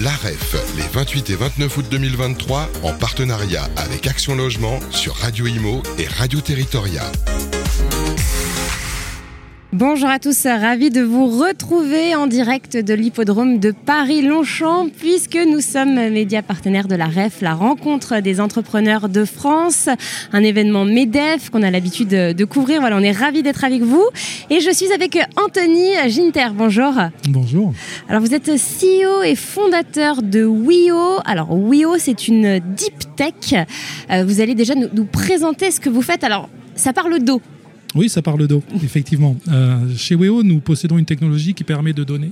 l'AREF, les 28 et 29 août 2023, en partenariat avec Action Logement sur Radio Imo et Radio Territoria. Bonjour à tous, ravi de vous retrouver en direct de l'hippodrome de Paris-Longchamp puisque nous sommes médias partenaires de la REF, la rencontre des entrepreneurs de France, un événement MEDEF qu'on a l'habitude de couvrir. Voilà, on est ravi d'être avec vous et je suis avec Anthony Ginter. Bonjour. Bonjour. Alors vous êtes CEO et fondateur de WIO. Alors WIO, c'est une deep tech. Euh, vous allez déjà nous, nous présenter ce que vous faites. Alors ça parle d'eau. Oui, ça parle d'eau, effectivement. Euh, chez WEO, nous possédons une technologie qui permet de donner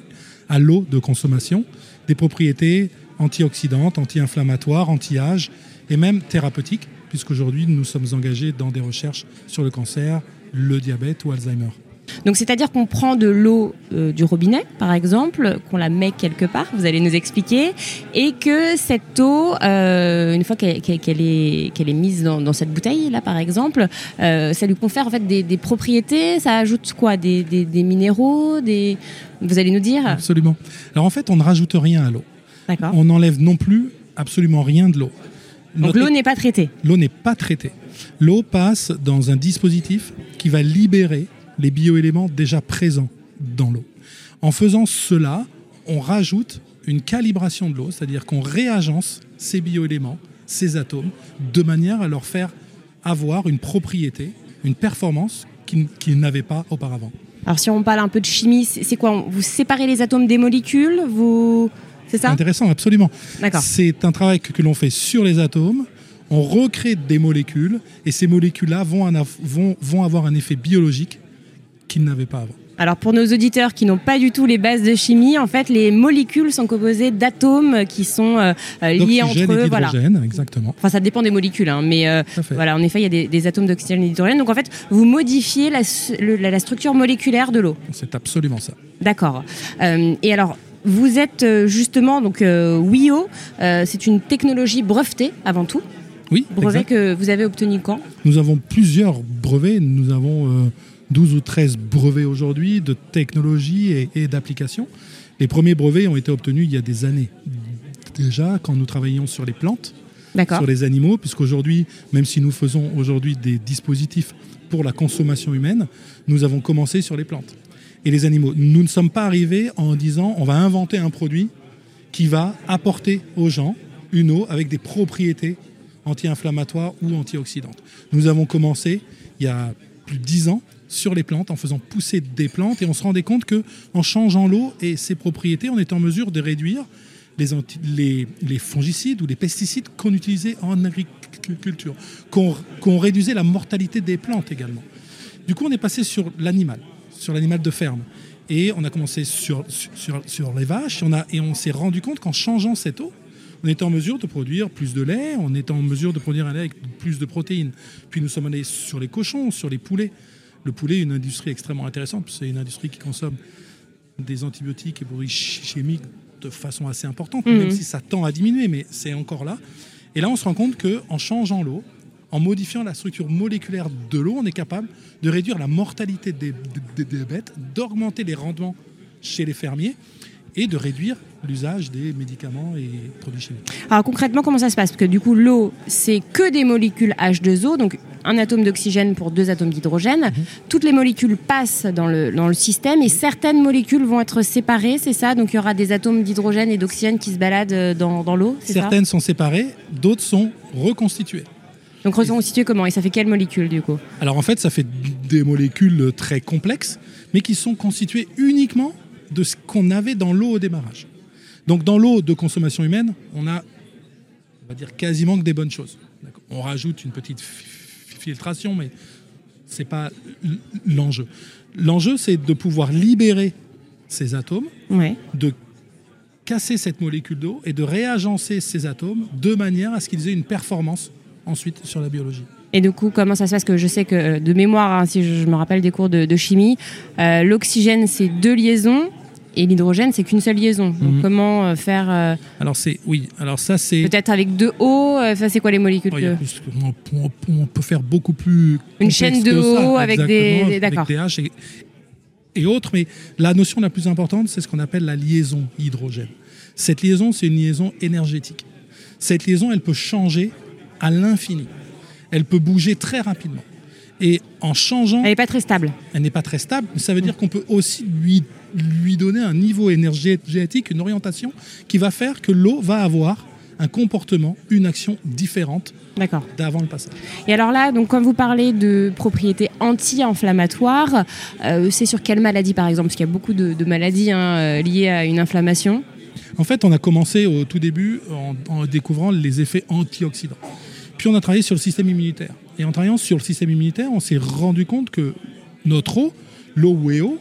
à l'eau de consommation des propriétés antioxydantes, anti-inflammatoires, anti-âge et même thérapeutiques, puisqu'aujourd'hui nous sommes engagés dans des recherches sur le cancer, le diabète ou Alzheimer. Donc c'est-à-dire qu'on prend de l'eau euh, du robinet, par exemple, qu'on la met quelque part, vous allez nous expliquer, et que cette eau, euh, une fois qu'elle est, qu'elle est mise dans, cette bouteille là, par exemple, euh, ça lui confère en fait des, propriétés. Ça ajoute quoi? Des, des, minéraux, des. Vous allez nous dire? Absolument. Alors en fait, on ne rajoute rien à l'eau. D'accord. On n'enlève non plus absolument rien de l'eau. Donc l'eau n'est pas traitée. L'eau n'est pas traitée. L'eau passe dans un dispositif qui va libérer les bioéléments déjà présents dans l'eau. En faisant cela, on rajoute une calibration de l'eau, c'est-à-dire qu'on réagence ces bioéléments, ces atomes, de manière à leur faire avoir une propriété, une performance qu'ils n'avaient pas auparavant. Alors si on parle un peu de chimie, c'est quoi? Vous séparez les atomes des molécules? Vous... C'est ça? Intéressant, absolument. C'est un travail que, l'on fait sur les atomes. On recrée des molécules et ces molécules-là vont, vont, vont avoir un effet biologique qu'ils n'avaient pas avant. Alors pour nos auditeurs qui n'ont pas du tout les bases de chimie, en fait, les molécules sont composées d'atomes qui sont euh, euh, liés entre eux. Et voilà. exactement. Enfin, ça dépend des molécules, hein, mais euh, voilà, en effet, il y a des, atomes d'oxygène et d'hydrogène. Donc en fait, vous modifiez la, la, structure moléculaire de l'eau. C'est absolument ça. D'accord. et alors, vous êtes justement donc WIO, c'est une technologie brevetée avant tout. Oui. Brevet que vous avez obtenu quand? Nous avons plusieurs brevets. Nous avons 12 ou 13 brevets aujourd'hui de technologie et, d'applications. Les premiers brevets ont été obtenus il y a des années déjà, quand nous travaillions sur les plantes, sur les animaux, puisqu'aujourd'hui, même si nous faisons aujourd'hui des dispositifs pour la consommation humaine, nous avons commencé sur les plantes et les animaux. Nous ne sommes pas arrivés en disant on va inventer un produit qui va apporter aux gens une eau avec des propriétés anti-inflammatoires ou antioxydantes. Nous avons commencé il y a plus de 10 ans sur les plantes en faisant pousser des plantes et on se rendait compte que en changeant l'eau et ses propriétés, on était en mesure de réduire les, les, fongicides ou les pesticides qu'on utilisait en agriculture, qu'on réduisait la mortalité des plantes également. Du coup, on est passé sur l'animal, sur l'animal de ferme. Et on a commencé sur, sur, sur les vaches et on, et on s'est rendu compte qu'en changeant cette eau, on était en mesure de produire plus de lait, on était en mesure de produire un lait avec plus de protéines. Puis nous sommes allés sur les cochons, sur les poulets le poulet est une industrie extrêmement intéressante. C'est une industrie qui consomme des antibiotiques et produits chimiques de façon assez importante, même mhm. si ça tend à diminuer, mais c'est encore là. Et là, on se rend compte qu'en changeant l'eau, en modifiant la structure moléculaire de l'eau, on est capable de réduire la mortalité des bêtes, d'augmenter les rendements chez les fermiers et de réduire l'usage des médicaments et produits chimiques. Alors concrètement, comment ça se passe? Parce que du coup, l'eau, c'est que des molécules H2O, donc un atome d'oxygène pour deux atomes d'hydrogène. Mhm. Toutes les molécules passent dans le, dans le système et certaines molécules vont être séparées, c'est ça? Donc il y aura des atomes d'hydrogène et d'oxygène qui se baladent euh, dans, dans l'eau Certaines sont séparées, d'autres sont reconstituées. Donc reconstituées comment? Et ça fait quelles molécules du coup? Alors en fait, ça fait des molécules très complexes, mais qui sont constituées uniquement de ce qu'on avait dans l'eau au démarrage. Donc dans l'eau de consommation humaine, on a, on va dire, quasiment que des bonnes choses. On rajoute une petite filtration, mais ce n'est pas l'enjeu. L'enjeu, c'est de pouvoir libérer ces atomes, de casser cette molécule d'eau et de réagencer ces atomes de manière à ce qu'ils aient une performance ensuite sur la biologie. Et du coup, comment ça se passe? Que je sais que euh, de mémoire, hein, si je me rappelle des cours de, chimie, euh, l'oxygène c'est deux liaisons et l'hydrogène, c'est qu'une seule liaison. Donc, mhm. comment euh, faire euh, Alors c'est oui. Alors ça c'est peut-être avec deux O. Euh, ça c'est quoi les molécules on, peut faire beaucoup plus. Une chaîne de O avec des, d'accord. et, et autres. Mais la notion la plus importante, c'est ce qu'on appelle la liaison hydrogène. Cette liaison, c'est une liaison énergétique. Cette liaison, elle peut changer à l'infini. Elle peut bouger très rapidement. Et en changeant, Elle n'est pas très stable. elle n'est pas très stable, mais ça veut dire qu'on peut aussi lui, lui donner un niveau énergétique, une orientation qui va faire que l'eau va avoir un comportement, une action différente d'avant le passage. Et alors là, donc quand vous parlez de propriétés anti-inflammatoires, euh, c'est sur quelle maladie par exemple? Parce qu'il y a beaucoup de, de maladies hein, euh, liées à une inflammation. En fait, on a commencé au tout début en, en découvrant les effets antioxydants. Puis on a travaillé sur le système immunitaire. Et en travaillant sur le système immunitaire, on s'est rendu compte que notre eau, l'eau WEO,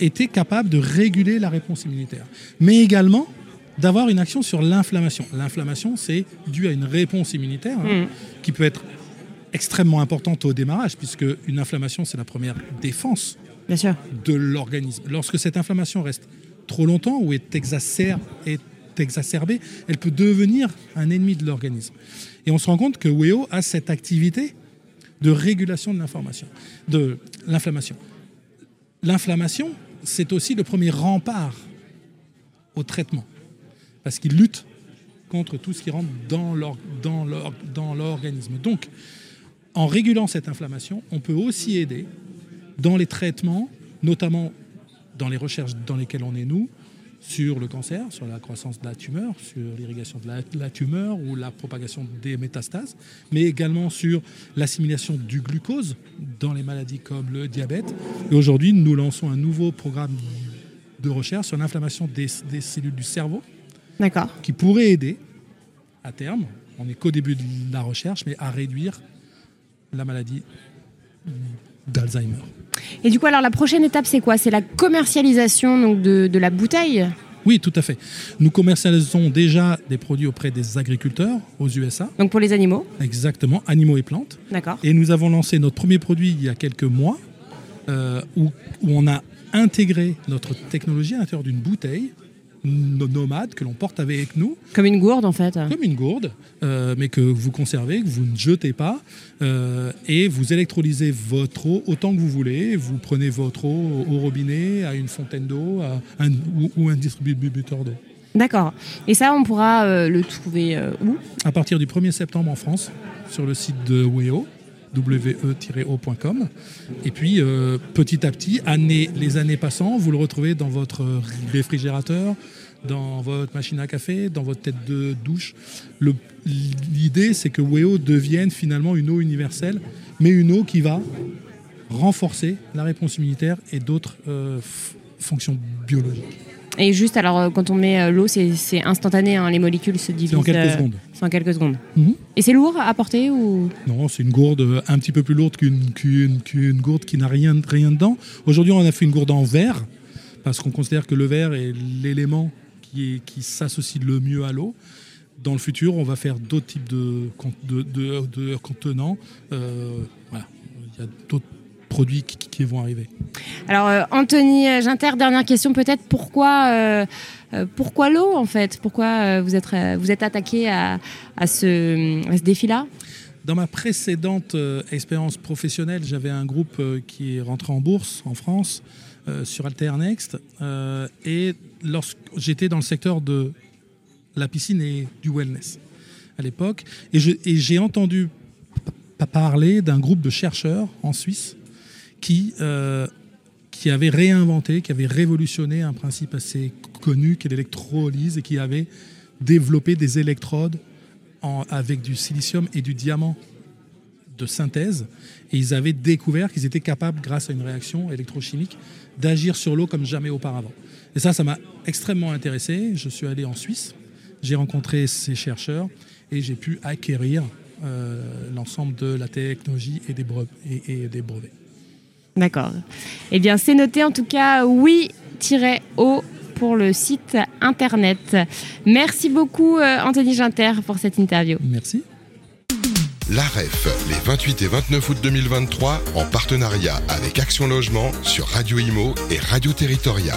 était capable de réguler la réponse immunitaire. Mais également d'avoir une action sur l'inflammation. L'inflammation, c'est dû à une réponse immunitaire hein, Mm. qui peut être extrêmement importante au démarrage, puisque une inflammation, c'est la première défense Bien sûr. de l'organisme. Lorsque cette inflammation reste trop longtemps ou est, exacer- est exacerbée, elle peut devenir un ennemi de l'organisme. Et on se rend compte que WEO a cette activité de régulation de l'information, de l'inflammation. L'inflammation, c'est aussi le premier rempart au traitement, parce qu'il lutte contre tout ce qui rentre dans l'or- dans l'or- dans l'organisme. Donc, en régulant cette inflammation, on peut aussi aider dans les traitements, notamment dans les recherches dans lesquelles on est nous, sur le cancer, sur la croissance de la tumeur, sur l'irrigation de la, tumeur ou la propagation des métastases, mais également sur l'assimilation du glucose dans les maladies comme le diabète. Et aujourd'hui, nous lançons un nouveau programme de recherche sur l'inflammation des, des cellules du cerveau qui pourrait aider à terme, on n'est qu'au début de la recherche, mais à réduire la maladie d'Alzheimer. Et du coup, alors la prochaine étape, c'est quoi? C'est la commercialisation donc, de, de la bouteille? Oui, tout à fait. Nous commercialisons déjà des produits auprès des agriculteurs aux USA, donc pour les animaux? exactement, animaux et plantes. D'accord. Et nous avons lancé notre premier produit il y a quelques mois, euh, où, où on a intégré notre technologie à l'intérieur d'une bouteille nomade que l'on porte avec nous, Comme une gourde en fait. comme une gourde, euh, mais que vous conservez, que vous ne jetez pas, euh, et vous électrolysez votre eau autant que vous voulez. Vous prenez votre eau au robinet, à une fontaine d'eau, un- ou, ou un distributeur d'eau. D'accord. Et ça, on pourra euh, le trouver euh, où? À partir du 1er septembre en France, sur le site de WEO, we-o.com. Et puis, euh, petit à petit, année, les années passant, vous le retrouvez dans votre réfrigérateur, dans votre machine à café, dans votre tête de douche. L'idée, c'est que WEO devienne finalement une eau universelle, mais une eau qui va renforcer la réponse immunitaire et d'autres euh, fonctions biologiques. Et juste, alors, euh, quand on met euh, l'eau, c'est instantané, hein, les molécules se divisent. C'est en quelques euh, secondes. C'est en quelques secondes. Et c'est lourd à porter ou? Non, c'est une gourde euh, un petit peu plus lourde qu'une qu'une- qu'une gourde qui n'a rien, rien dedans. Aujourd'hui, on a fait une gourde en verre, parce qu'on considère que le verre est l'élément qui, qui s'associe le mieux à l'eau. Dans le futur, on va faire d'autres types de, de, de- de contenants. Euh, voilà. Il y a d'autres produits qui, qui vont arriver. Alors, euh, Anthony Ginter, dernière question peut-être. Pourquoi, euh, euh, pourquoi l'eau en fait? Pourquoi euh, vous êtes, euh, vous êtes attaqué à, à ce, à ce défi-là? Dans ma précédente euh, expérience professionnelle, j'avais un groupe euh, qui est rentré en bourse en France euh, sur Alternext. euh, et lorsque j'étais dans le secteur de la piscine et du wellness à l'époque, et j'ai entendu parler d'un groupe de chercheurs en Suisse qui, euh, qui avait réinventé, qui avait révolutionné un principe assez connu qu'est l'électrolyse et qui avait développé des électrodes avec du silicium et du diamant de synthèse. Et ils avaient découvert qu'ils étaient capables, grâce à une réaction électrochimique, d'agir sur l'eau comme jamais auparavant. Et ça, ça m'a extrêmement intéressé. Je suis allé en Suisse, j'ai rencontré ces chercheurs et j'ai pu acquérir euh, l'ensemble de la technologie et des brevets. D'accord. Eh bien, c'est noté en tout cas oui-o pour le site internet. Merci beaucoup, euh, Anthony Ginter, pour cette interview. Merci. L'AREF, les 28 et 29 août 2023, en partenariat avec Action Logement sur Radio Imo et Radio Territoria.